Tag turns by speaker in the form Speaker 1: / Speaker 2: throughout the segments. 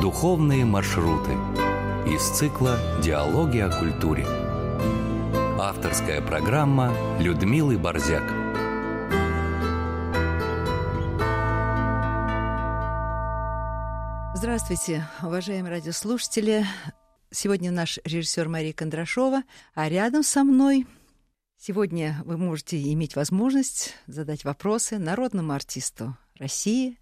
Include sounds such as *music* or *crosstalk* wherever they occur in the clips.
Speaker 1: Духовные маршруты из цикла «Диалоги о культуре». Авторская программа Людмилы Борзяк.
Speaker 2: Здравствуйте, уважаемые радиослушатели. Сегодня наш режиссер Мария Кондрашова, а рядом со мной сегодня вы можете иметь возможность задать вопросы народному артисту России,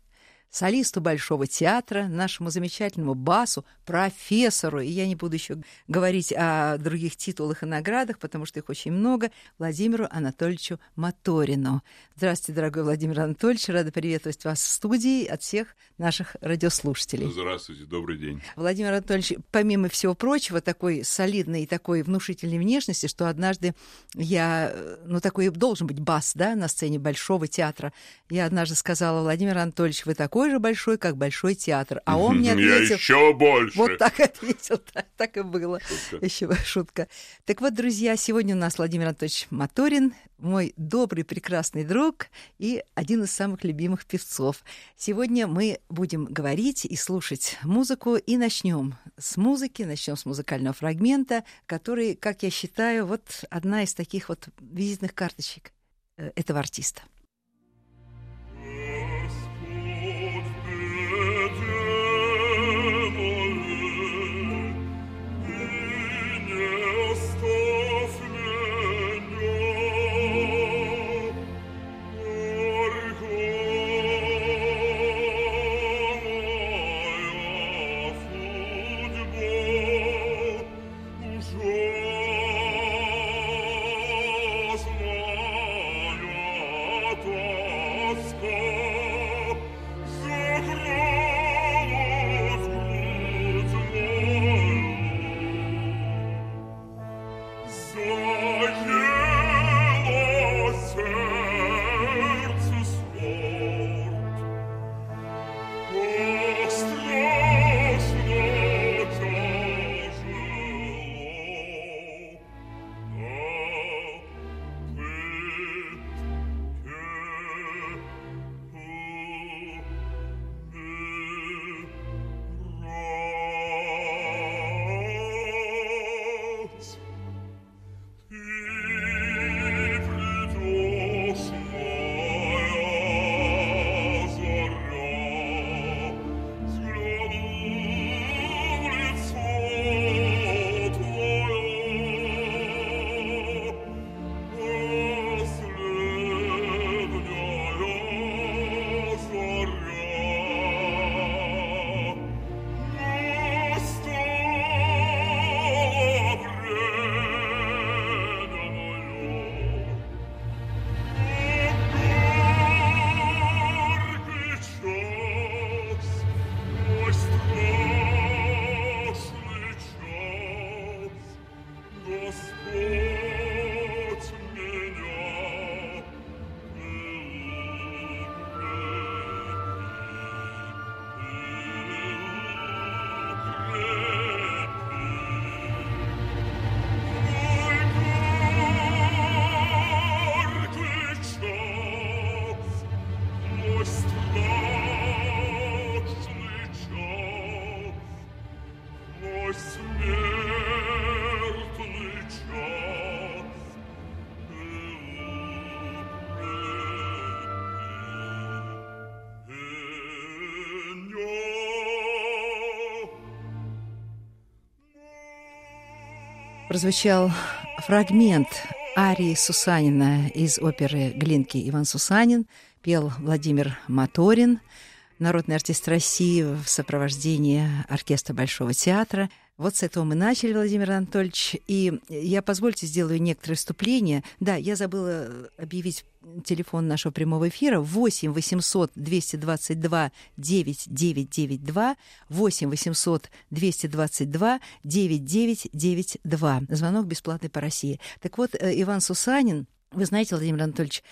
Speaker 2: солисту Большого театра, нашему замечательному басу, профессору, и я не буду еще говорить о других титулах и наградах, потому что их очень много, Владимиру Анатольевичу Моторину. Здравствуйте, дорогой Владимир Анатольевич, рада приветствовать вас в студии от всех наших радиослушателей.
Speaker 3: Здравствуйте, добрый день.
Speaker 2: Владимир Анатольевич, помимо всего прочего, такой солидной и такой внушительной внешности, что однажды я, ну такой должен быть бас, да, на сцене Большого театра, я однажды сказала, Владимир Анатольевич, вы такой такой же большой, как Большой театр. А он мне ответил...
Speaker 3: Я еще больше.
Speaker 2: Вот так ответил, так, так и было. Шутка. Еще шутка. Так вот, друзья, сегодня у нас Владимир Анатольевич Моторин, мой добрый, прекрасный друг и один из самых любимых певцов. Сегодня мы будем говорить и слушать музыку, и начнем с музыки, начнем с музыкального фрагмента, который, как я считаю, вот одна из таких вот визитных карточек э, этого артиста. Прозвучал фрагмент арии Сусанина из оперы «Глинки Иван Сусанин», пел Владимир Моторин, народный артист России в сопровождении оркестра Большого театра – вот с этого мы начали, Владимир Анатольевич. И я, позвольте, сделаю некоторые вступления. Да, я забыла объявить телефон нашего прямого эфира 8 800 222 9992 8 800 222 9992. Звонок бесплатный по России. Так вот, э, Иван Сусанин, вы знаете, Владимир Анатольевич,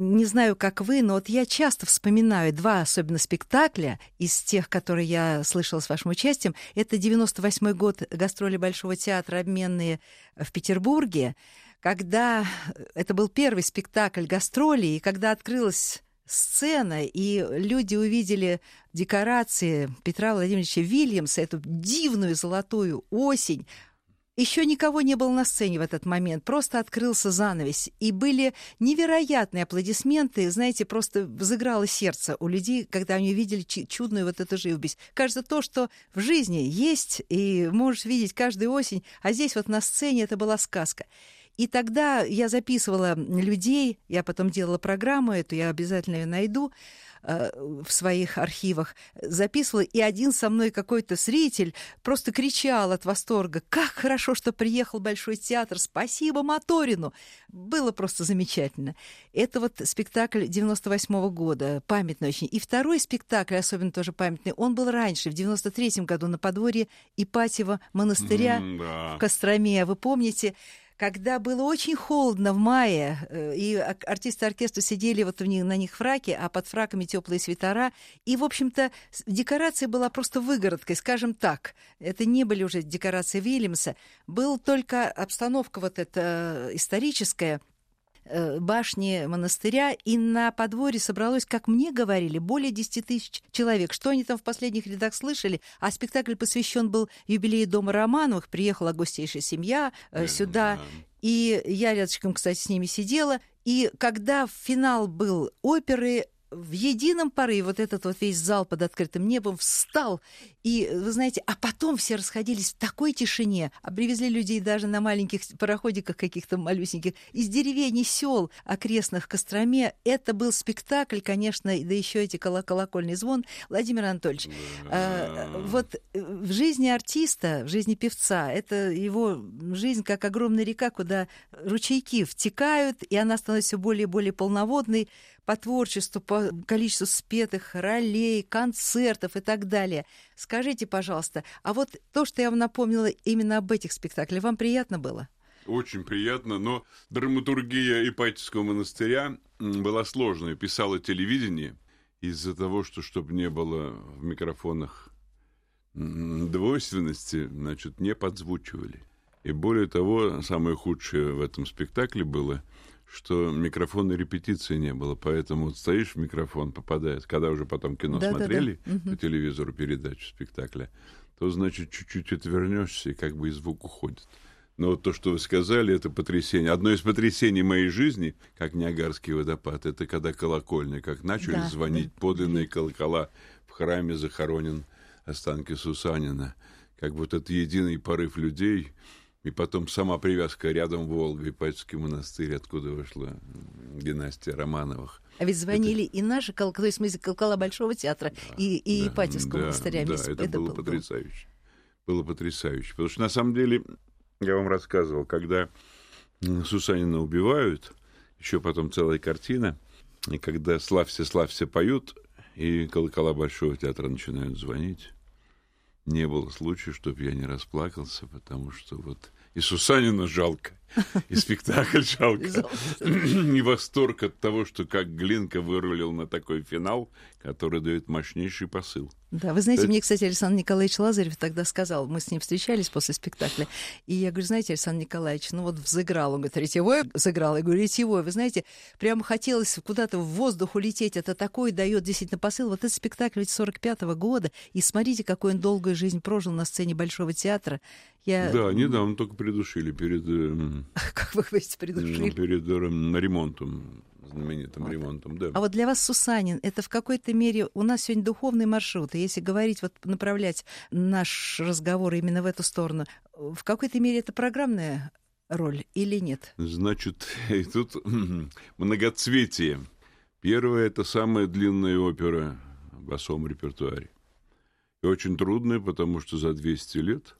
Speaker 2: не знаю, как вы, но вот я часто вспоминаю два особенно спектакля из тех, которые я слышала с вашим участием. Это 98 год гастроли Большого театра «Обменные» в Петербурге, когда это был первый спектакль гастроли, и когда открылась сцена, и люди увидели декорации Петра Владимировича Вильямса, эту дивную золотую осень, еще никого не было на сцене в этот момент, просто открылся занавес. И были невероятные аплодисменты, знаете, просто взыграло сердце у людей, когда они увидели чудную вот эту живопись. Кажется, то, что в жизни есть, и можешь видеть каждую осень, а здесь вот на сцене это была сказка. И тогда я записывала людей, я потом делала программу эту, я обязательно ее найду, Э, в своих архивах записывала, и один со мной какой-то зритель просто кричал от восторга. «Как хорошо, что приехал Большой театр! Спасибо Моторину!» Было просто замечательно. Это вот спектакль 98 -го года, памятный очень. И второй спектакль, особенно тоже памятный, он был раньше, в 93 году на подворье Ипатьева монастыря mm, да. в Костроме. Вы помните, когда было очень холодно в мае, э, и артисты оркестра сидели вот на них фраки, а под фраками теплые свитера, и, в общем-то, декорация была просто выгородкой, скажем так. Это не были уже декорации Вильямса, был только обстановка вот эта историческая, Э, башни монастыря, и на подворье собралось, как мне говорили, более 10 тысяч человек. Что они там в последних рядах слышали? А спектакль посвящен был юбилею Дома Романовых. Приехала гостейшая семья э, сюда. И я рядышком, кстати, с ними сидела. И когда финал был оперы, в едином порыве вот этот вот весь зал под открытым небом встал. И, вы знаете, а потом все расходились в такой тишине. А привезли людей даже на маленьких пароходиках каких-то малюсеньких из деревень и сел окрестных Костроме. Это был спектакль, конечно, да еще эти колокольный звон. Владимир Анатольевич, э, вот в жизни артиста, в жизни певца, это его жизнь как огромная река, куда ручейки втекают, и она становится все более и более полноводной по творчеству, по количеству спетых ролей, концертов и так далее. Скажите, пожалуйста, а вот то, что я вам напомнила именно об этих спектаклях, вам приятно было?
Speaker 3: Очень приятно, но драматургия Ипатьевского монастыря была сложной. Писала телевидение из-за того, что чтобы не было в микрофонах двойственности, значит, не подзвучивали. И более того, самое худшее в этом спектакле было – что микрофона репетиции не было, поэтому вот стоишь в микрофон, попадает, когда уже потом кино да, смотрели да, да. по телевизору передачу спектакля, то, значит, чуть-чуть отвернешься, и как бы и звук уходит. Но вот то, что вы сказали, это потрясение. Одно из потрясений моей жизни, как Ниагарский водопад, это когда колокольни, как начали да, звонить подлинные колокола в храме захоронен останки Сусанина. Как вот этот единый порыв людей, и потом сама привязка рядом Волга, Ипатьевский монастырь, откуда вышла династия Романовых.
Speaker 2: А ведь звонили это... и наши колокола, то есть смысле колокола Большого театра да, и, и да, Ипатьевского да, монастыря.
Speaker 3: Да, это, это было, было потрясающе. Было потрясающе. Потому что на самом деле, я вам рассказывал, когда Сусанина убивают, еще потом целая картина, и когда «Славься, славься» поют, и колокола Большого театра начинают звонить, не было случая, чтобы я не расплакался, потому что вот и Сусанина жалко, и спектакль жалко. *clears throat* И восторг от того, что как Глинка вырулил на такой финал, который дает мощнейший посыл.
Speaker 2: Да, вы знаете, это... мне, кстати, Александр Николаевич Лазарев тогда сказал, мы с ним встречались после спектакля, и я говорю, знаете, Александр Николаевич, ну вот взыграл, он говорит, ретевой взыграл, я говорю, ретевой, вы знаете, прямо хотелось куда-то в воздух улететь, это такой дает действительно посыл, вот этот спектакль ведь 45-го года, и смотрите, какую он долгую жизнь прожил на сцене Большого театра.
Speaker 3: Я... Да, недавно только придушили перед... *laughs*
Speaker 2: Как вы говорите, придушили?
Speaker 3: Перед э, ремонтом знаменитым вот. ремонтом, да.
Speaker 2: А вот для вас Сусанин, это в какой-то мере у нас сегодня духовный маршрут, и если говорить, вот направлять наш разговор именно в эту сторону, в какой-то мере это программная роль или нет?
Speaker 3: Значит, *laughs* и тут *clears throat* многоцветие. Первое — это самая длинная опера в басовом репертуаре. И очень трудная, потому что за 200 лет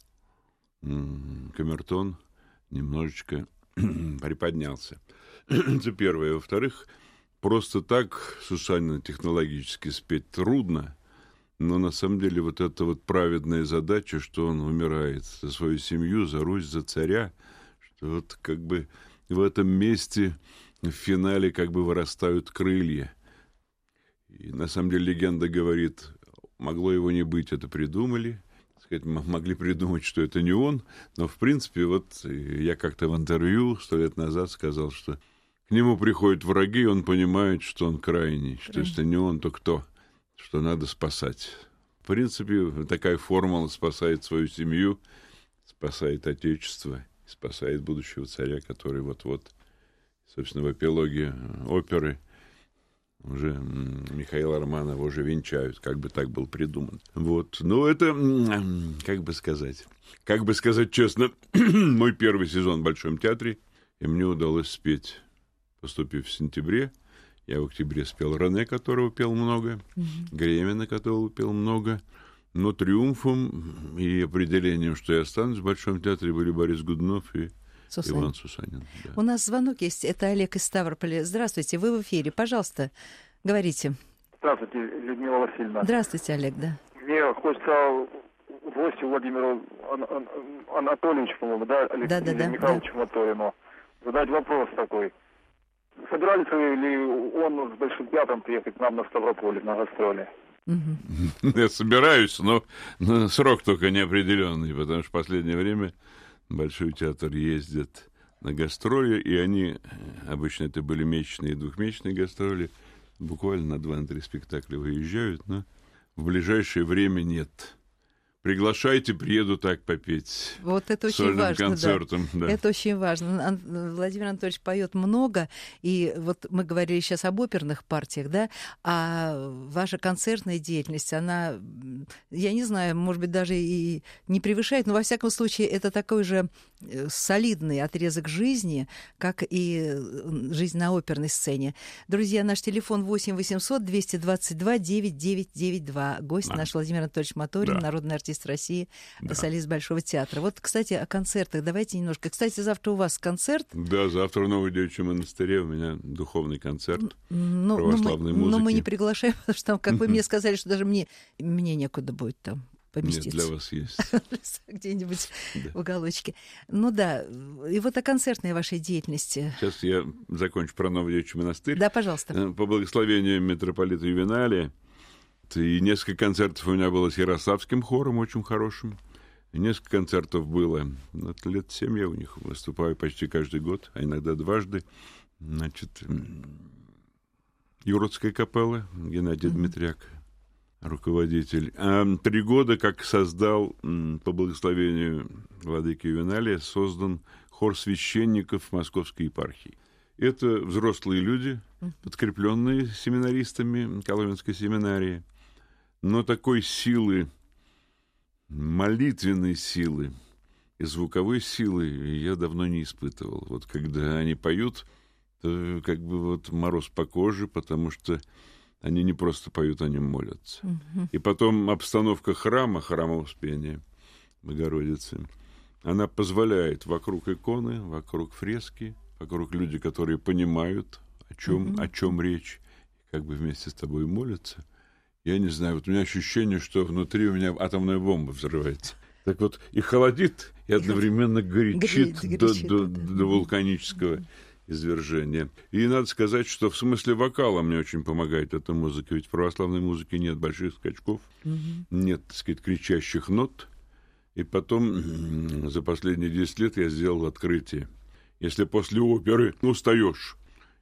Speaker 3: камертон немножечко *clears throat* приподнялся. *clears throat* Это первое. Во-вторых, просто так Сусанина технологически спеть трудно, но на самом деле вот эта вот праведная задача, что он умирает за свою семью, за Русь, за царя, что вот как бы в этом месте в финале как бы вырастают крылья. И на самом деле легенда говорит, могло его не быть, это придумали – сказать, могли придумать, что это не он, но в принципе вот я как-то в интервью сто лет назад сказал, что к нему приходят враги, он понимает, что он крайний, что если не он, то кто, что надо спасать. В принципе, такая формула спасает свою семью, спасает Отечество, спасает будущего царя, который вот-вот, собственно, в эпилоге оперы уже Михаила Романова уже венчают, как бы так был придуман. Вот. Ну, это, как бы сказать, как бы сказать честно, *clears throat* мой первый сезон в Большом театре, и мне удалось спеть поступив в сентябре. Я в октябре спел Рене, которого пел много, угу. Гремина, которого пел много. Но триумфом и определением, что я останусь в Большом театре, были Борис Гуднов и Сусанин. Иван Сусанин.
Speaker 2: Да. У нас звонок есть. Это Олег из Ставрополя. Здравствуйте, вы в эфире. Пожалуйста, говорите.
Speaker 4: Здравствуйте, Людмила Васильевна.
Speaker 2: Здравствуйте, Олег, да.
Speaker 4: Мне хочется гостю Владимиру Ан- Ан- Анатольевичу, по-моему, да, Алексею да, да, Михайловичу да. Моторину задать вопрос такой. Собирались ли он с Большим Пятом приехать к нам на Ставрополе на гастроли? *laughs*
Speaker 3: Я собираюсь, но, но срок только неопределенный, потому что в последнее время Большой театр ездит на гастроли, и они, обычно это были месячные и двухмесячные гастроли, буквально на два-три спектакля выезжают, но в ближайшее время нет. Приглашайте, приеду так попеть.
Speaker 2: Вот это очень важно. Концертом, да. Да. Это очень важно. Владимир Анатольевич поет много, и вот мы говорили сейчас об оперных партиях, да, а ваша концертная деятельность, она, я не знаю, может быть, даже и не превышает, но во всяком случае это такой же э, солидный отрезок жизни, как и жизнь на оперной сцене. Друзья, наш телефон 8 800 222 9992. Гость а. наш Владимир Анатольевич Моторин, да. народный артист артист России, да. солист Большого театра. Вот, кстати, о концертах давайте немножко. Кстати, завтра у вас концерт.
Speaker 3: Да, завтра в Новой Девичьем монастыре у меня духовный концерт ну, православной
Speaker 2: ну, мы,
Speaker 3: музыки.
Speaker 2: Но мы не приглашаем, потому что там, как вы *laughs* мне сказали, что даже мне, мне некуда будет там поместиться.
Speaker 3: Нет, для вас есть. *laughs*
Speaker 2: Где-нибудь да. в уголочке. Ну да, и вот о концертной вашей деятельности.
Speaker 3: Сейчас я закончу про Новый Девичий монастырь.
Speaker 2: Да, пожалуйста.
Speaker 3: Э, по благословению митрополита Ювеналия и несколько концертов у меня было с Ярославским хором очень хорошим. И несколько концертов было. Вот лет семь я у них выступаю почти каждый год, а иногда дважды. Значит, Юродская капелла, Геннадий mm-hmm. Дмитряк, руководитель. А три года, как создал, по благословению владыки Ювеналия, создан хор священников Московской епархии. Это взрослые люди, подкрепленные семинаристами Коломенской семинарии – но такой силы, молитвенной силы и звуковой силы я давно не испытывал. Вот когда они поют, то как бы вот мороз по коже, потому что они не просто поют, они молятся. Угу. И потом обстановка храма, храма Успения Богородицы, она позволяет вокруг иконы, вокруг фрески, вокруг люди, которые понимают, о чем, угу. о чем речь, как бы вместе с тобой молятся – я не знаю, вот у меня ощущение, что внутри у меня атомная бомба взрывается. Так вот, и холодит, и одновременно горячит, горячит, до, до, да. до вулканического извержения. И надо сказать, что в смысле вокала мне очень помогает эта музыка, ведь в православной музыке нет больших скачков, угу. нет, так сказать, кричащих нот. И потом за последние 10 лет я сделал открытие. Если после оперы устаешь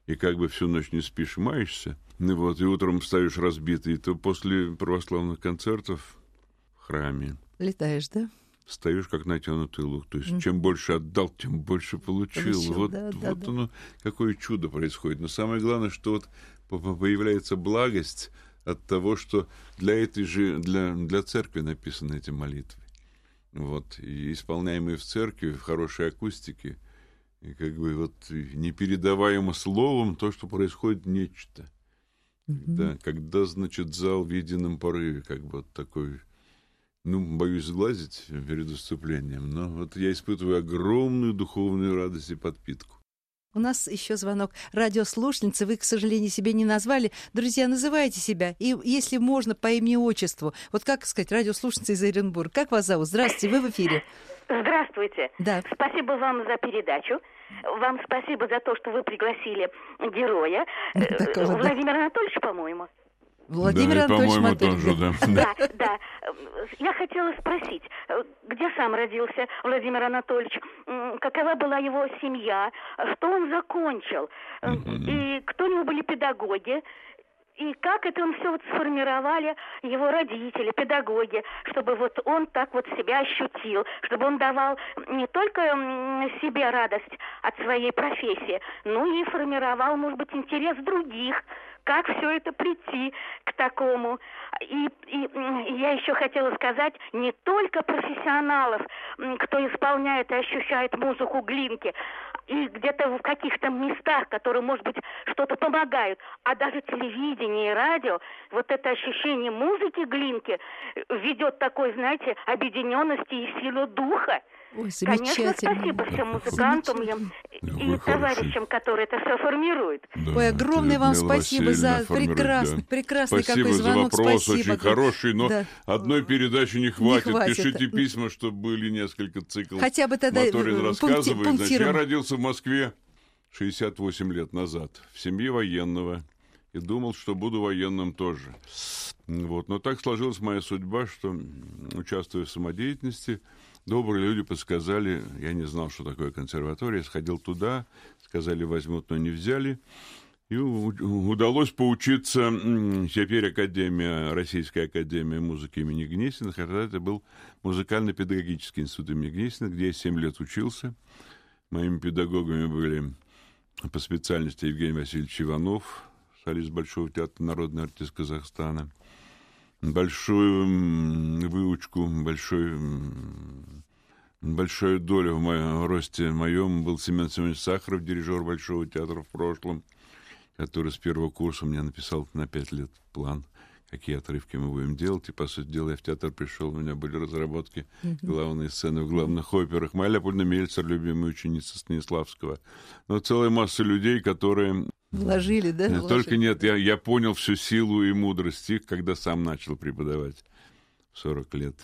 Speaker 3: и как бы всю ночь не спишь, маешься, ну вот, и утром ставишь разбитый, то после православных концертов в храме...
Speaker 2: Летаешь, да?
Speaker 3: Встаешь как натянутый лук. То есть, mm. чем больше отдал, тем больше получил. получил вот да, вот да, оно, да. какое чудо происходит. Но самое главное, что вот появляется благость от того, что для этой же, для, для церкви написаны эти молитвы. Вот, и исполняемые в церкви, в хорошей акустике, и как бы вот непередаваемо словом то, что происходит нечто – когда, когда, значит, зал в едином порыве, как бы вот такой, ну, боюсь сглазить перед выступлением, но вот я испытываю огромную духовную радость и подпитку.
Speaker 2: У нас еще звонок радиослушницы. Вы, к сожалению, себе не назвали. Друзья, называйте себя. И если можно, по имени-отчеству. Вот как сказать, радиослушница из Оренбурга. Как вас зовут? Здравствуйте, вы в эфире.
Speaker 5: Здравствуйте.
Speaker 2: Да.
Speaker 5: Спасибо вам за передачу. Вам спасибо за то, что вы пригласили героя. Такого, Владимир да. Анатольевич, по-моему.
Speaker 2: Владимир да, Анатольевич
Speaker 3: по-моему, тоже,
Speaker 5: да. Да, да. Я хотела спросить, где сам родился Владимир Анатольевич, какова была его семья, что он закончил, и кто у него были педагоги, и как это он все вот сформировали его родители, педагоги, чтобы вот он так вот себя ощутил, чтобы он давал не только себе радость от своей профессии, но и формировал, может быть, интерес других, как все это прийти к такому. И, и я еще хотела сказать, не только профессионалов, кто исполняет и ощущает музыку Глинки, и где-то в каких-то местах, которые, может быть, что-то помогают, а даже телевидение и радио, вот это ощущение музыки Глинки ведет такой, знаете, объединенности и силу духа.
Speaker 2: Ой, Конечно,
Speaker 5: спасибо всем музыкантам и, и товарищам, которые это все формируют.
Speaker 2: Да, Ой, огромное вам спасибо за прекрасный, прекрасный
Speaker 3: спасибо
Speaker 2: какой звонок.
Speaker 3: за вопрос, спасибо. очень хороший, но да. одной передачи не хватит. не хватит. Пишите письма, чтобы были несколько циклов.
Speaker 2: Хотя бы тогда
Speaker 3: Моторин рассказывает. Значит, я родился в Москве 68 лет назад в семье военного и думал, что буду военным тоже. Вот. Но так сложилась моя судьба, что, участвуя в самодеятельности, Добрые люди подсказали, я не знал, что такое консерватория, сходил туда, сказали, возьмут, но не взяли. И удалось поучиться теперь Академия, Российская Академия музыки имени Гнесина, хотя это был музыкально-педагогический институт имени Гнесина, где я 7 лет учился. Моими педагогами были по специальности Евгений Васильевич Иванов, солист Большого театра, народный артист Казахстана – большую выучку, большой, большую долю в моем росте моем был Семен Семенович Сахаров, дирижер Большого театра в прошлом, который с первого курса мне написал на пять лет план, какие отрывки мы будем делать. И, по сути дела, я в театр пришел, у меня были разработки главные сцены в главных операх. Моя Леопольда Мельцер, любимая ученица Станиславского. Но целая масса людей, которые
Speaker 2: Вложили, да?
Speaker 3: Вложили. Только нет, я, я понял всю силу и мудрость их, когда сам начал преподавать в 40 лет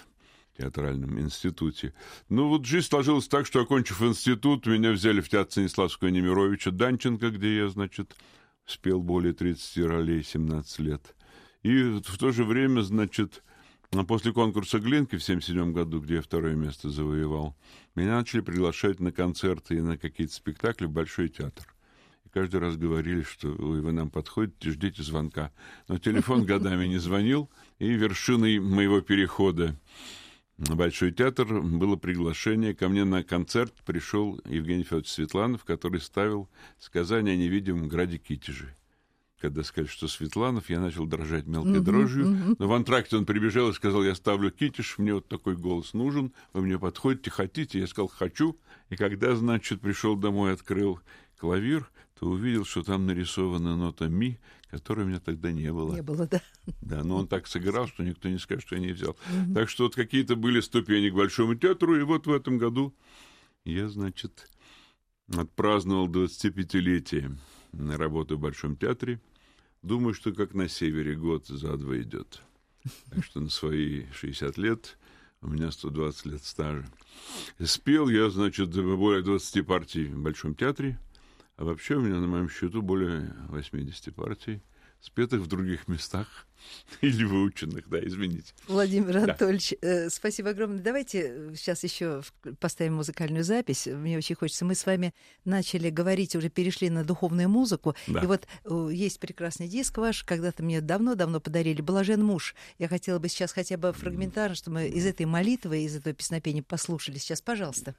Speaker 3: театральном институте. Ну вот жизнь сложилась так, что, окончив институт, меня взяли в театр Станиславского Немировича Данченко, где я, значит, спел более 30 ролей, 17 лет. И в то же время, значит, после конкурса Глинки в 77 году, где я второе место завоевал, меня начали приглашать на концерты и на какие-то спектакли в Большой театр каждый раз говорили, что Ой, вы нам подходите, ждите звонка. Но телефон годами не звонил, и вершиной моего перехода на Большой театр было приглашение. Ко мне на концерт пришел Евгений Федорович Светланов, который ставил сказание о невидимом граде Китежи. Когда сказали, что Светланов, я начал дрожать мелкой uh-huh, дрожью. Uh-huh. Но в антракте он прибежал и сказал, я ставлю Китиш, мне вот такой голос нужен, вы мне подходите, хотите? Я сказал, хочу. И когда, значит, пришел домой, открыл клавир, то увидел, что там нарисована нота ми, которой у меня тогда не было.
Speaker 2: Не было, да.
Speaker 3: Да, но он так сыграл, что никто не скажет, что я не взял. Угу. Так что вот какие-то были ступени к Большому театру, и вот в этом году я, значит, отпраздновал 25-летие на работу в Большом театре. Думаю, что как на севере год за два идет. Так что на свои 60 лет у меня 120 лет стажа. Спел я, значит, более 20 партий в Большом театре – а вообще у меня на моем счету более 80 партий, спетых в других местах *laughs* или выученных, да, извините.
Speaker 2: Владимир да. Анатольевич, э, спасибо огромное. Давайте сейчас еще поставим музыкальную запись. Мне очень хочется. Мы с вами начали говорить, уже перешли на духовную музыку. Да. И вот э, есть прекрасный диск ваш, когда-то мне давно-давно подарили «Блажен муж». Я хотела бы сейчас хотя бы фрагментарно, чтобы мы из этой молитвы, из этого песнопения послушали. Сейчас, пожалуйста.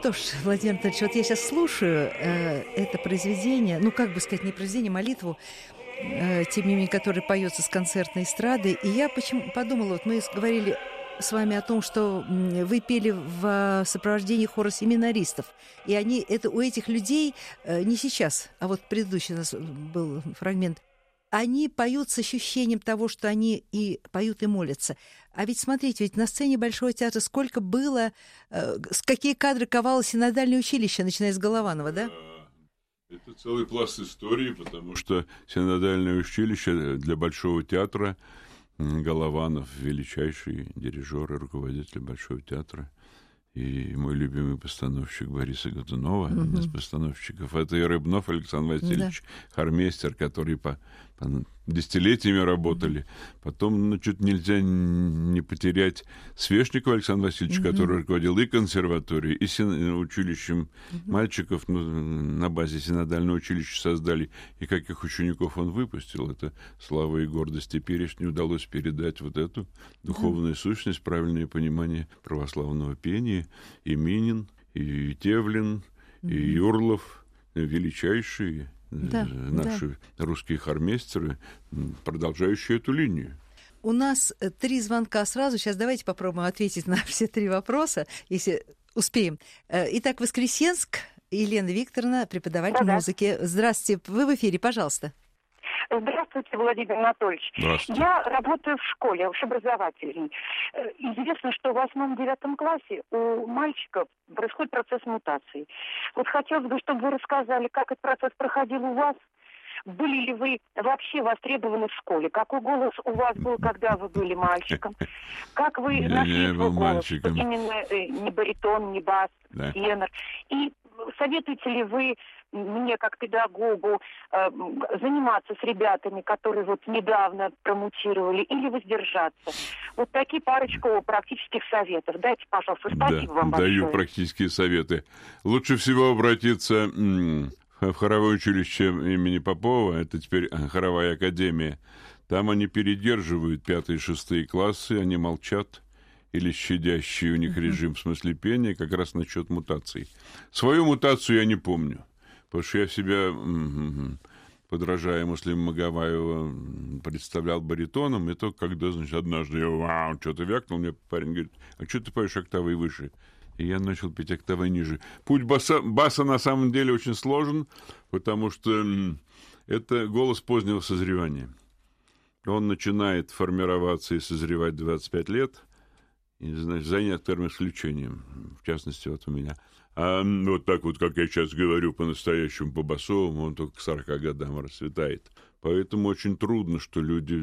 Speaker 2: Что ж, *laughs* Владимир Анатольевич, вот я сейчас слушаю э, это произведение, ну, как бы сказать, не произведение, молитву, э, тем не менее, которая поется с концертной эстрады, и я почему подумала, вот мы говорили с вами о том, что вы пели в сопровождении хора семинаристов. И они, это у этих людей э, не сейчас, а вот предыдущий у нас был фрагмент они поют с ощущением того, что они и поют, и молятся. А ведь смотрите, ведь на сцене Большого театра сколько было, э, какие кадры ковало синодальное училище, начиная с Голованова, да?
Speaker 3: Это целый пласт истории, потому что синодальное училище для Большого театра Голованов, величайший дирижер и руководитель Большого театра, и мой любимый постановщик Бориса Годунова, угу. один из постановщиков, это и Рыбнов Александр Васильевич, да. хармейстер, который по десятилетиями работали. Потом, ну, чуть нельзя не потерять Свешникова Александра Васильевича, mm-hmm. который руководил и консерваторией, и син... училищем mm-hmm. мальчиков ну, на базе синодального училища создали. И каких учеников он выпустил. Это слава и гордость. Теперь не удалось передать вот эту духовную mm-hmm. сущность, правильное понимание православного пения. И Минин, и Тевлин, mm-hmm. и Юрлов, величайшие да, наши да. русские хормейстеры, продолжающие эту линию.
Speaker 2: У нас э, три звонка сразу. Сейчас давайте попробуем ответить на *laughs* все три вопроса, если успеем. Э, итак, Воскресенск, Елена Викторовна, преподаватель да, музыки. Здравствуйте, вы в эфире, пожалуйста.
Speaker 6: Здравствуйте, Владимир Анатольевич.
Speaker 3: Здравствуйте.
Speaker 6: Я работаю в школе, общеобразовательной. Э, известно, что в восьмом-девятом классе у мальчиков происходит процесс мутации. Вот хотелось бы, чтобы вы рассказали, как этот процесс проходил у вас, были ли вы вообще востребованы в школе? Какой голос у вас был, когда вы были мальчиком? *laughs* Как вы нашли
Speaker 3: свой голос? Мальчиком.
Speaker 6: Именно э, не баритон, не бас, да. тенор. И советуете ли вы мне как педагогу э, заниматься с ребятами, которые вот недавно промутировали, или воздержаться. Вот такие парочку практических советов. Дайте, пожалуйста, спасибо да, вам
Speaker 3: большое. Даю практические советы. Лучше всего обратиться в хоровое училище имени Попова, это теперь хоровая академия. Там они передерживают пятые и шестые классы, они молчат или щадящий у них режим в смысле пения, как раз насчет мутаций. Свою мутацию я не помню. Потому что я себя, подражая Муслиму Магомаеву, представлял баритоном, и только когда, значит, однажды я вау, что-то вякнул, мне парень говорит, а что ты поешь октавой выше? И я начал петь октавой ниже. Путь баса, баса на самом деле очень сложен, потому что это голос позднего созревания. Он начинает формироваться и созревать 25 лет, и, значит, за некоторым исключением, в частности, вот у меня – а вот так вот, как я сейчас говорю, по-настоящему, по-басовому, он только к 40 годам расцветает. Поэтому очень трудно, что люди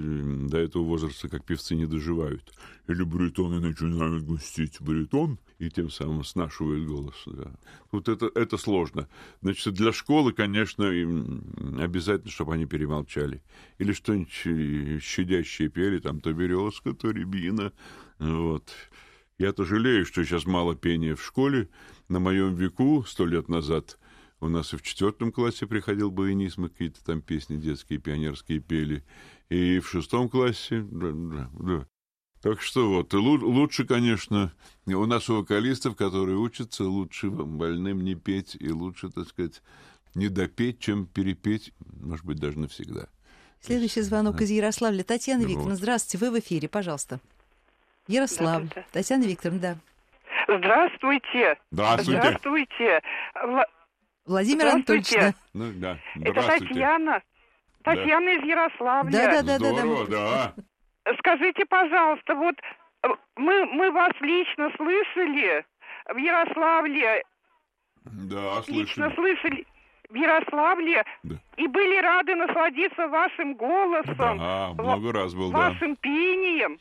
Speaker 3: до этого возраста, как певцы, не доживают. Или баритоны начинают густить баритон, и тем самым снашивают голос. Да. Вот это, это сложно. Значит, для школы, конечно, обязательно, чтобы они перемолчали. Или что-нибудь щадящее пели, там, то березка, то рябина. Вот. Я-то жалею, что сейчас мало пения в школе. На моем веку, сто лет назад, у нас и в четвертом классе приходил баянист, мы какие-то там песни детские, пионерские пели. И в шестом классе, да, да, да. Так что вот, и лучше, конечно, у нас у вокалистов, которые учатся, лучше больным не петь, и лучше, так сказать, не допеть, чем перепеть, может быть, даже навсегда.
Speaker 2: Следующий звонок из Ярославля. Татьяна Викторовна, здравствуйте, вы в эфире, пожалуйста. Ярослав. Татьяна Викторовна, да.
Speaker 7: Здравствуйте.
Speaker 3: Здравствуйте.
Speaker 7: Здравствуйте.
Speaker 2: Владимир Анатольевич. Да.
Speaker 3: Ну, да.
Speaker 7: Это Татьяна. Татьяна да. из Ярославля.
Speaker 2: Да, да, да,
Speaker 3: Здорово,
Speaker 2: да,
Speaker 3: да.
Speaker 7: Скажите, пожалуйста, вот э, мы, мы вас лично слышали в Ярославле.
Speaker 3: Да,
Speaker 7: Лично слышали в Ярославле да. и были рады насладиться вашим голосом.
Speaker 3: Да, много раз был,
Speaker 7: вашим
Speaker 3: да.
Speaker 7: пением.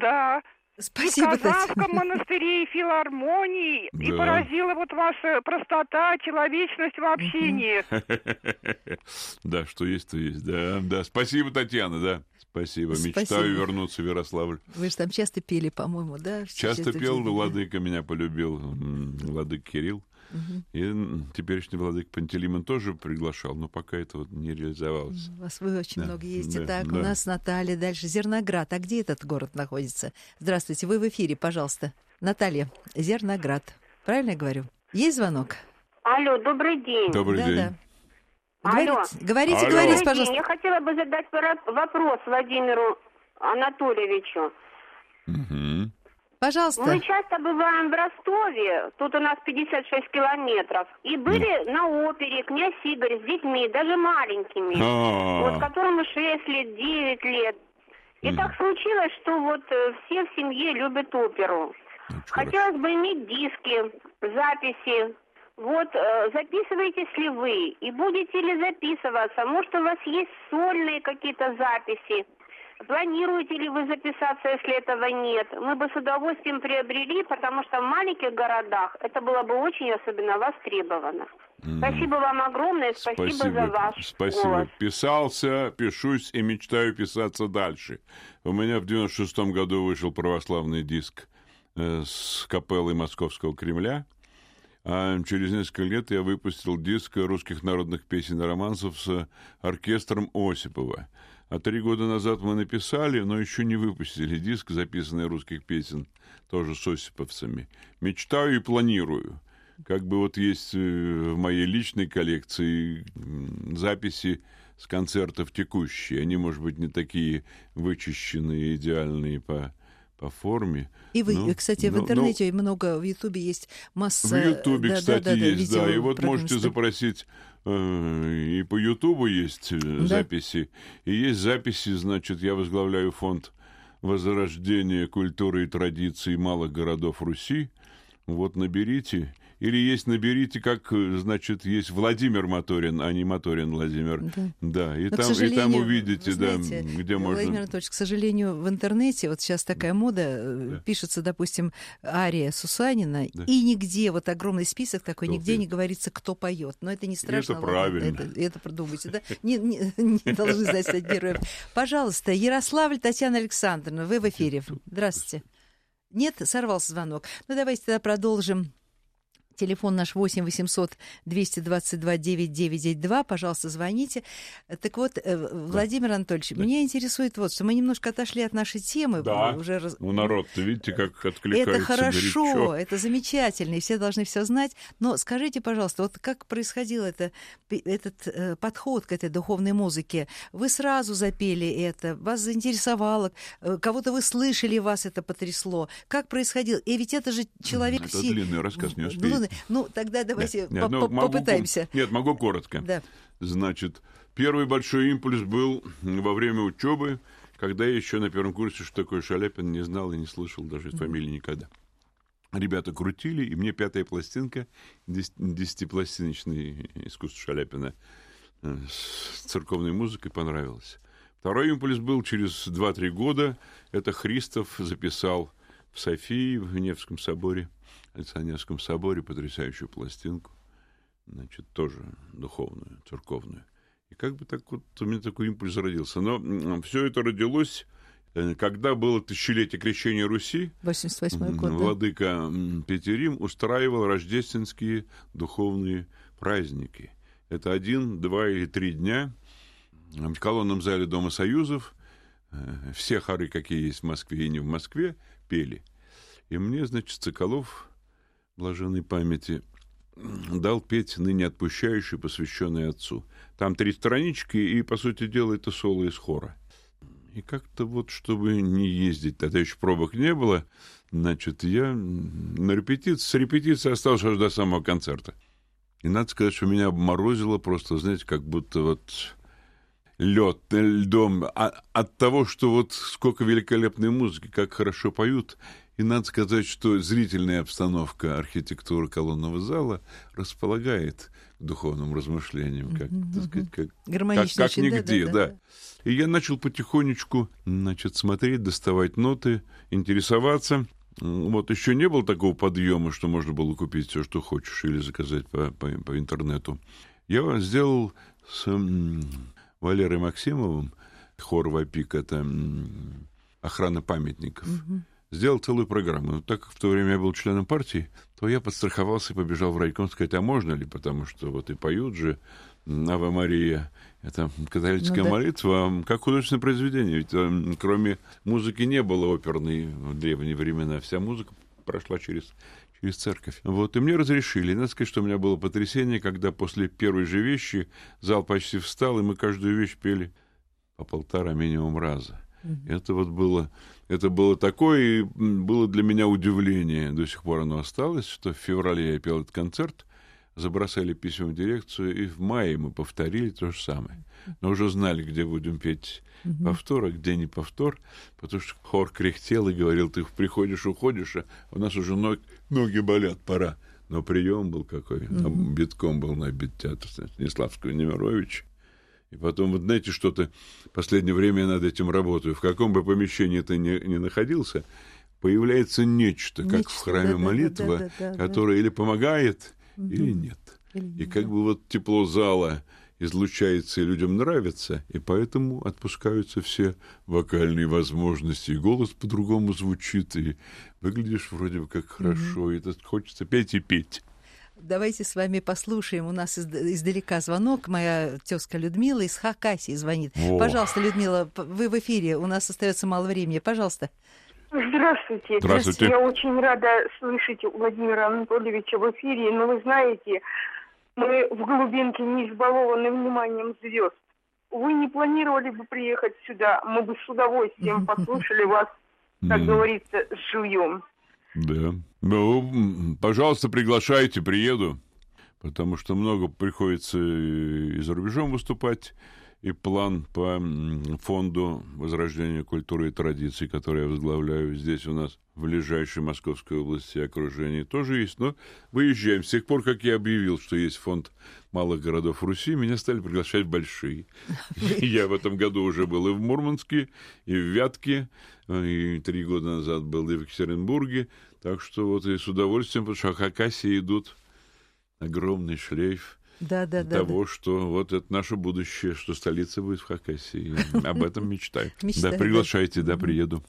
Speaker 7: Да.
Speaker 2: Спасибо,
Speaker 7: в Казанском монастыре и филармонии. Да. И поразила вот ваша простота, человечность в общении. *laughs*
Speaker 3: Да, что есть, то есть. Да, да. Спасибо, Татьяна, да. Спасибо. Мечтаю вернуться в Ярославль.
Speaker 2: Вы же там часто пели, по-моему, да?
Speaker 3: Часто пел, Владыка меня полюбил, Владык Кирилл. Угу. И теперешний владык Пантелеймон тоже приглашал, но пока это вот не реализовалось.
Speaker 2: У вас вы очень да, много ездите. Да, так, да. у нас Наталья дальше. Зерноград. А где этот город находится? Здравствуйте, вы в эфире, пожалуйста. Наталья, Зерноград. Правильно я говорю? Есть звонок?
Speaker 8: Алло, добрый день.
Speaker 3: Добрый да, день. Да.
Speaker 2: Говорите, Алло. говорите, Алло. говорите, пожалуйста.
Speaker 8: Я хотела бы задать вопрос Владимиру Анатольевичу.
Speaker 2: Угу. Пожалуйста.
Speaker 8: Мы часто бываем в Ростове, тут у нас 56 километров, и были mm. на опере «Князь Игорь» с детьми, даже маленькими,
Speaker 3: А-а-а.
Speaker 8: вот которому 6 лет, 9 лет. И mm. так случилось, что вот э, все в семье любят оперу. Ну, Хотелось бы иметь диски, записи. Вот э, записываетесь ли вы и будете ли записываться? Может, у вас есть сольные какие-то записи? Планируете ли вы записаться, если этого нет? Мы бы с удовольствием приобрели, потому что в маленьких городах это было бы очень особенно востребовано. Mm. Спасибо вам огромное, спасибо, спасибо за ваш
Speaker 3: Спасибо.
Speaker 8: Голос.
Speaker 3: Писался, пишусь и мечтаю писаться дальше. У меня в 96-м году вышел православный диск э, с капеллой Московского Кремля. А через несколько лет я выпустил диск русских народных песен и романсов с оркестром Осипова. А три года назад мы написали, но еще не выпустили диск, записанный русских песен, тоже с осиповцами. Мечтаю и планирую. Как бы вот есть э, в моей личной коллекции записи с концертов текущие. Они, может быть, не такие вычищенные, идеальные по по форме.
Speaker 2: И вы, ну, кстати, в интернете ну, много, в Ютубе есть масса...
Speaker 3: В Ютубе, да, кстати, да, да, есть, да. И вот можете запросить, и по Ютубу есть э, да. записи, и есть записи, значит, я возглавляю фонд возрождения культуры и традиций малых городов Руси. Вот наберите, или есть наберите, как, значит, есть Владимир Моторин, а не Моторин Владимир. Да, да и, там, и там увидите, знаете, да, где
Speaker 2: Владимир
Speaker 3: можно...
Speaker 2: Владимир Анатольевич, к сожалению, в интернете, вот сейчас такая мода, э, да. пишется, допустим, ария Сусанина, да. и нигде, вот огромный список такой, кто нигде пьет? не говорится, кто поет. Но это не страшно.
Speaker 3: это правильно.
Speaker 2: Это, это продумайте, да? Не, не, не должны знать стать героем. *laughs* Пожалуйста, Ярославль Татьяна Александровна, вы в эфире. Здравствуйте. Нет, сорвался звонок. Ну, давайте тогда продолжим Телефон наш 8 800 222 9992. Пожалуйста, звоните. Так вот, э, Владимир Анатольевич, да. меня интересует вот, что мы немножко отошли от нашей темы.
Speaker 3: Да, уже... ну народ-то, видите, как откликается
Speaker 2: Это хорошо,
Speaker 3: горячо.
Speaker 2: это замечательно, и все должны все знать. Но скажите, пожалуйста, вот как происходил это, этот э, подход к этой духовной музыке? Вы сразу запели это, вас заинтересовало, э, кого-то вы слышали, вас это потрясло. Как происходило? И ведь это же человек...
Speaker 3: Это все... длинный рассказ, не успею.
Speaker 2: Ладно, ну тогда давайте нет, нет, ну, могу, попытаемся.
Speaker 3: Нет, могу коротко. Да. Значит, первый большой импульс был во время учебы, когда я еще на первом курсе, что такое Шаляпин, не знал и не слышал даже mm-hmm. фамилии никогда. Ребята крутили, и мне пятая пластинка, десятипластиночный искусство Шаляпина э, с церковной музыкой понравилась. Второй импульс был через 2-3 года. Это Христов записал в Софии, в Невском соборе Александрском соборе потрясающую пластинку, значит, тоже духовную, церковную. И как бы так вот у меня такой импульс родился. Но все это родилось, э, когда было тысячелетие крещения Руси.
Speaker 2: 88 год,
Speaker 3: Владыка да? Петерим устраивал рождественские духовные праздники. Это один, два или три дня в колонном зале Дома Союзов. Э, все хоры, какие есть в Москве и не в Москве, пели. И мне, значит, Соколов блаженной памяти, дал петь ныне отпущающий, посвященный отцу. Там три странички, и, по сути дела, это соло из хора. И как-то вот, чтобы не ездить, тогда еще пробок не было, значит, я на репетиции, с репетиции остался аж до самого концерта. И надо сказать, что меня обморозило просто, знаете, как будто вот... лед, льдом, а, от того, что вот сколько великолепной музыки, как хорошо поют. И надо сказать, что зрительная обстановка архитектуры колонного зала располагает к духовным размышлениям, как, mm-hmm. так сказать, как, как, как нигде, да, да, да. И я начал потихонечку, значит, смотреть, доставать ноты, интересоваться. Вот еще не было такого подъема, что можно было купить все, что хочешь, или заказать по, по, по интернету. Я сделал с Валерой Максимовым, хор «Вапик» — это охрана памятников. Угу. Сделал целую программу. Но так как в то время я был членом партии, то я подстраховался и побежал в райком сказать, а можно ли, потому что вот и поют же «Ава Мария», это католическая ну, да. молитва, как художественное произведение. Ведь кроме музыки не было оперной в древние времена. Вся музыка прошла через через церковь. Вот, и мне разрешили. надо сказать, что у меня было потрясение, когда после первой же вещи зал почти встал, и мы каждую вещь пели по полтора минимум раза. Mm-hmm. Это вот было, это было такое, и было для меня удивление, до сих пор оно осталось, что в феврале я пел этот концерт, забросали письма в дирекцию, и в мае мы повторили то же самое. Но уже знали, где будем петь угу. повтор, а где не повтор, потому что хор кряхтел и говорил, ты приходишь, уходишь, а у нас уже ноги, ноги болят, пора. Но прием был какой, угу. там битком был набит театр Станиславского Немировича. И потом, вот знаете, что-то последнее время я над этим работаю. В каком бы помещении ты ни, ни находился, появляется нечто, нечто как в храме да, молитва, да, да, да, которая да. или помогает, угу. или нет. Или и как бы вот тепло зала излучается и людям нравится, и поэтому отпускаются все вокальные возможности, и голос по-другому звучит, и выглядишь вроде бы как хорошо, mm-hmm. и это хочется петь и петь.
Speaker 2: Давайте с вами послушаем. У нас издалека звонок. Моя тезка Людмила из Хакасии звонит. О. Пожалуйста, Людмила, вы в эфире. У нас остается мало времени. Пожалуйста.
Speaker 9: Здравствуйте. Здравствуйте. Я очень рада слышать Владимира Анатольевича в эфире. Но вы знаете, мы в глубинке не избалованы вниманием звезд. Вы не планировали бы приехать сюда, мы бы с удовольствием *laughs* послушали вас, как говорится, с живьем.
Speaker 3: Да. Ну, пожалуйста, приглашайте, приеду. Потому что много приходится и за рубежом выступать и план по фонду возрождения культуры и традиций, который я возглавляю здесь у нас в ближайшей Московской области окружении тоже есть. Но выезжаем. С тех пор, как я объявил, что есть фонд малых городов Руси, меня стали приглашать в большие. Я в этом году уже был и в Мурманске, и в Вятке, и три года назад был и в Екатеринбурге. Так что вот и с удовольствием, потому что Хакасии идут огромный шлейф да, да, того, да, что вот это наше будущее, что столица будет в Хакасии. *laughs* Об этом мечтаю. Да, приглашайте, да, приеду.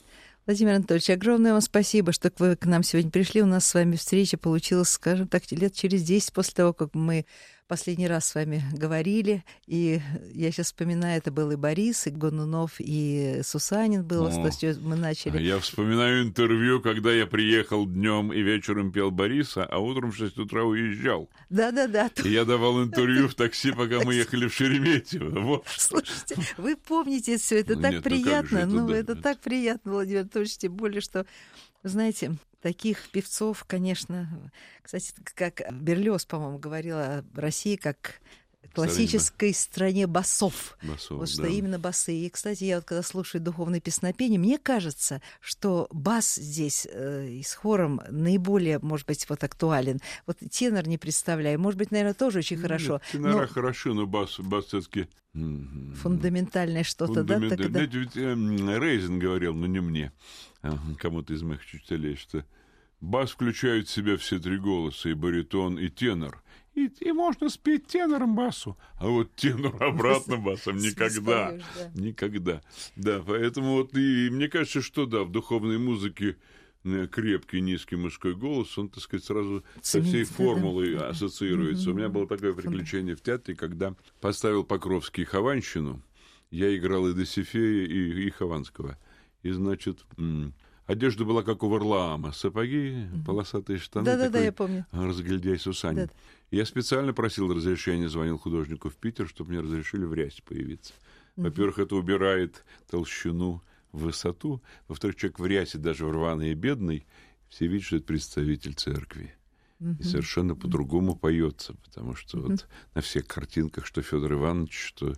Speaker 2: Владимир Анатольевич, огромное вам спасибо, что вы к нам сегодня пришли. У нас с вами встреча получилась, скажем так, лет через 10 после того, как мы последний раз с вами говорили, и я сейчас вспоминаю, это был и Борис, и Гонунов, и Сусанин был, О, с мы начали.
Speaker 3: Я вспоминаю интервью, когда я приехал днем и вечером пел Бориса, а утром в 6 утра уезжал.
Speaker 2: Да-да-да.
Speaker 3: И я давал *laughs* интервью в *laughs* такси, пока мы ехали в Шереметьево. *laughs* Вот.
Speaker 2: Слушайте, вы помните все это так ну приятно, ну, это так приятно, Владимир Анатольевич, тем более, что знаете, таких певцов, конечно, кстати, как Берлиоз, по-моему, говорил о России как классической стране басов. басов вот что да. именно басы. И, кстати, я вот когда слушаю духовные песнопения, мне кажется, что бас здесь э, и с хором наиболее, может быть, вот актуален. Вот тенор не представляю. Может быть, наверное, тоже очень Нет, хорошо.
Speaker 3: Тенора но... хорошо, но бас, бас все-таки...
Speaker 2: Фундаментальное что-то, Фундамент... да? Тогда...
Speaker 3: Знаете, ведь э, Рейзен говорил, но не мне, а кому-то из моих учителей, что бас включает в себя все три голоса, и баритон, и тенор. И, и можно спеть тенором басу, а вот тенор *laughs* обратно басом никогда, никогда. Да, поэтому вот и мне кажется, что да, в духовной музыке э, крепкий низкий мужской голос, он, так сказать, сразу со всей формулой ассоциируется. У меня было такое приключение в театре, когда поставил Покровский Хованщину, я играл и Досифея, и, и Хованского. И, значит, одежда была как у Варлаама, сапоги, полосатые штаны.
Speaker 2: Да-да-да, я помню.
Speaker 3: Разгильдяй Сусанин. Да. Я специально просил разрешения, звонил художнику в Питер, чтобы мне разрешили в рясе появиться. Во-первых, это убирает толщину, высоту. Во-вторых, человек в рясе, даже в рваный и бедный, все видят, что это представитель церкви. И совершенно по-другому поется, потому что вот на всех картинках, что Федор Иванович, что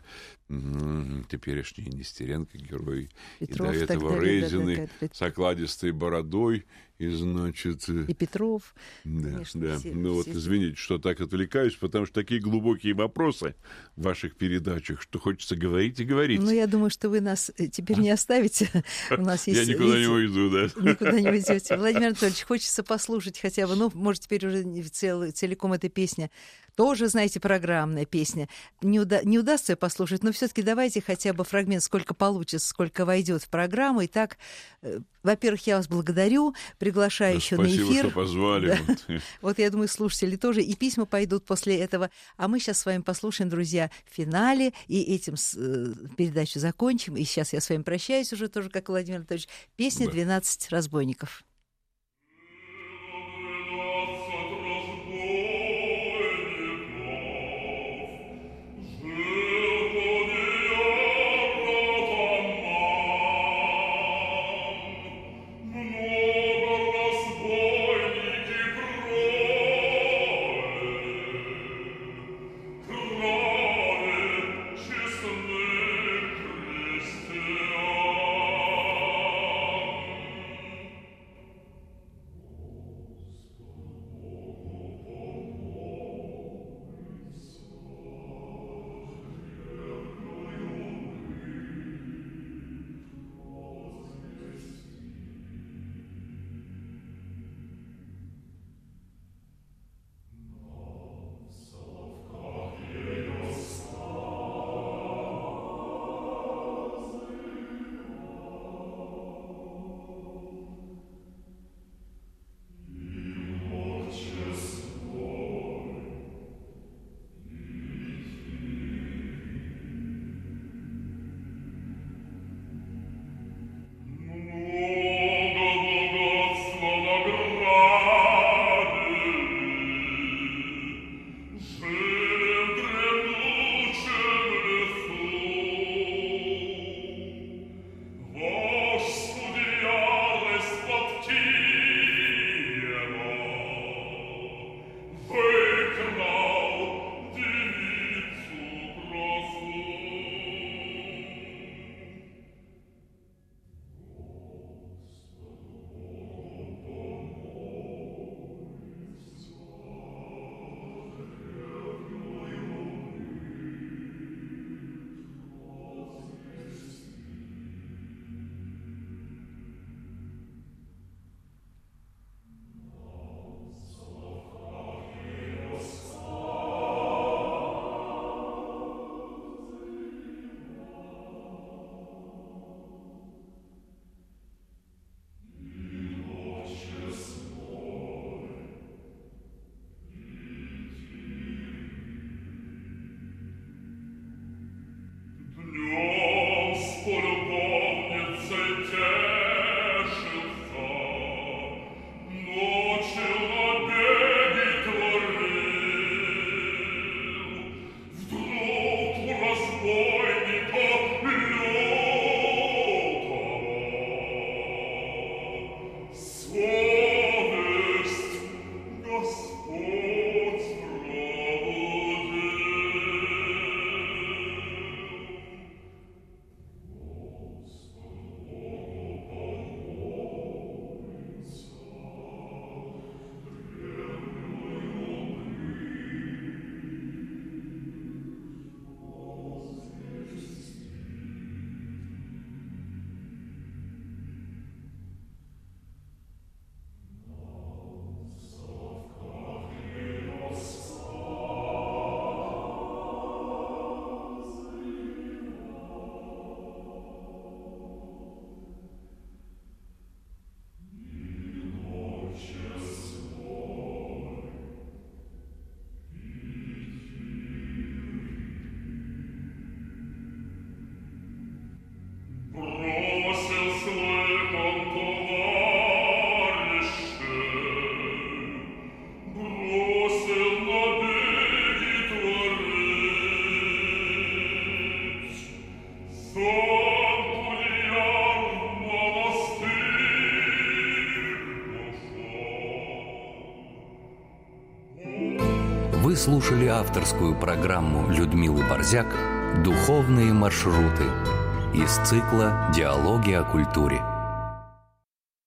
Speaker 2: Угу, теперешний Нестеренко герой. Петров, и до этого Рейзины да, с окладистой бородой. И, значит...
Speaker 3: Э, и Петров.
Speaker 2: Да, конечно, да. Все, ну все... вот извините, что так отвлекаюсь, потому что такие глубокие вопросы в ваших передачах, что хочется говорить и говорить.
Speaker 3: Ну, я думаю, что вы нас э, теперь не оставите. *laughs* У нас есть...
Speaker 2: Я никуда не уйду, да.
Speaker 3: Никуда не уйдете. *laughs* Владимир Анатольевич, хочется послушать хотя бы, ну, может, теперь уже целиком эта песня тоже, знаете, программная песня. Не, уда- не удастся ее послушать, но все-таки давайте хотя бы фрагмент, сколько получится, сколько войдет в программу. Итак, э, во-первых, я вас благодарю, приглашаю да, еще на эфир.
Speaker 2: Спасибо, что позвали. Да. *laughs*
Speaker 3: Вот. я думаю, слушатели тоже, и письма пойдут после этого. А мы сейчас с вами послушаем, друзья, в финале, и этим э, передачу закончим. И сейчас я с вами прощаюсь уже тоже, как Владимир Анатольевич. Песня «12 разбойников».
Speaker 1: Слушали авторскую программу Людмилы Борзяк Духовные маршруты из цикла «Диалоги о культуре».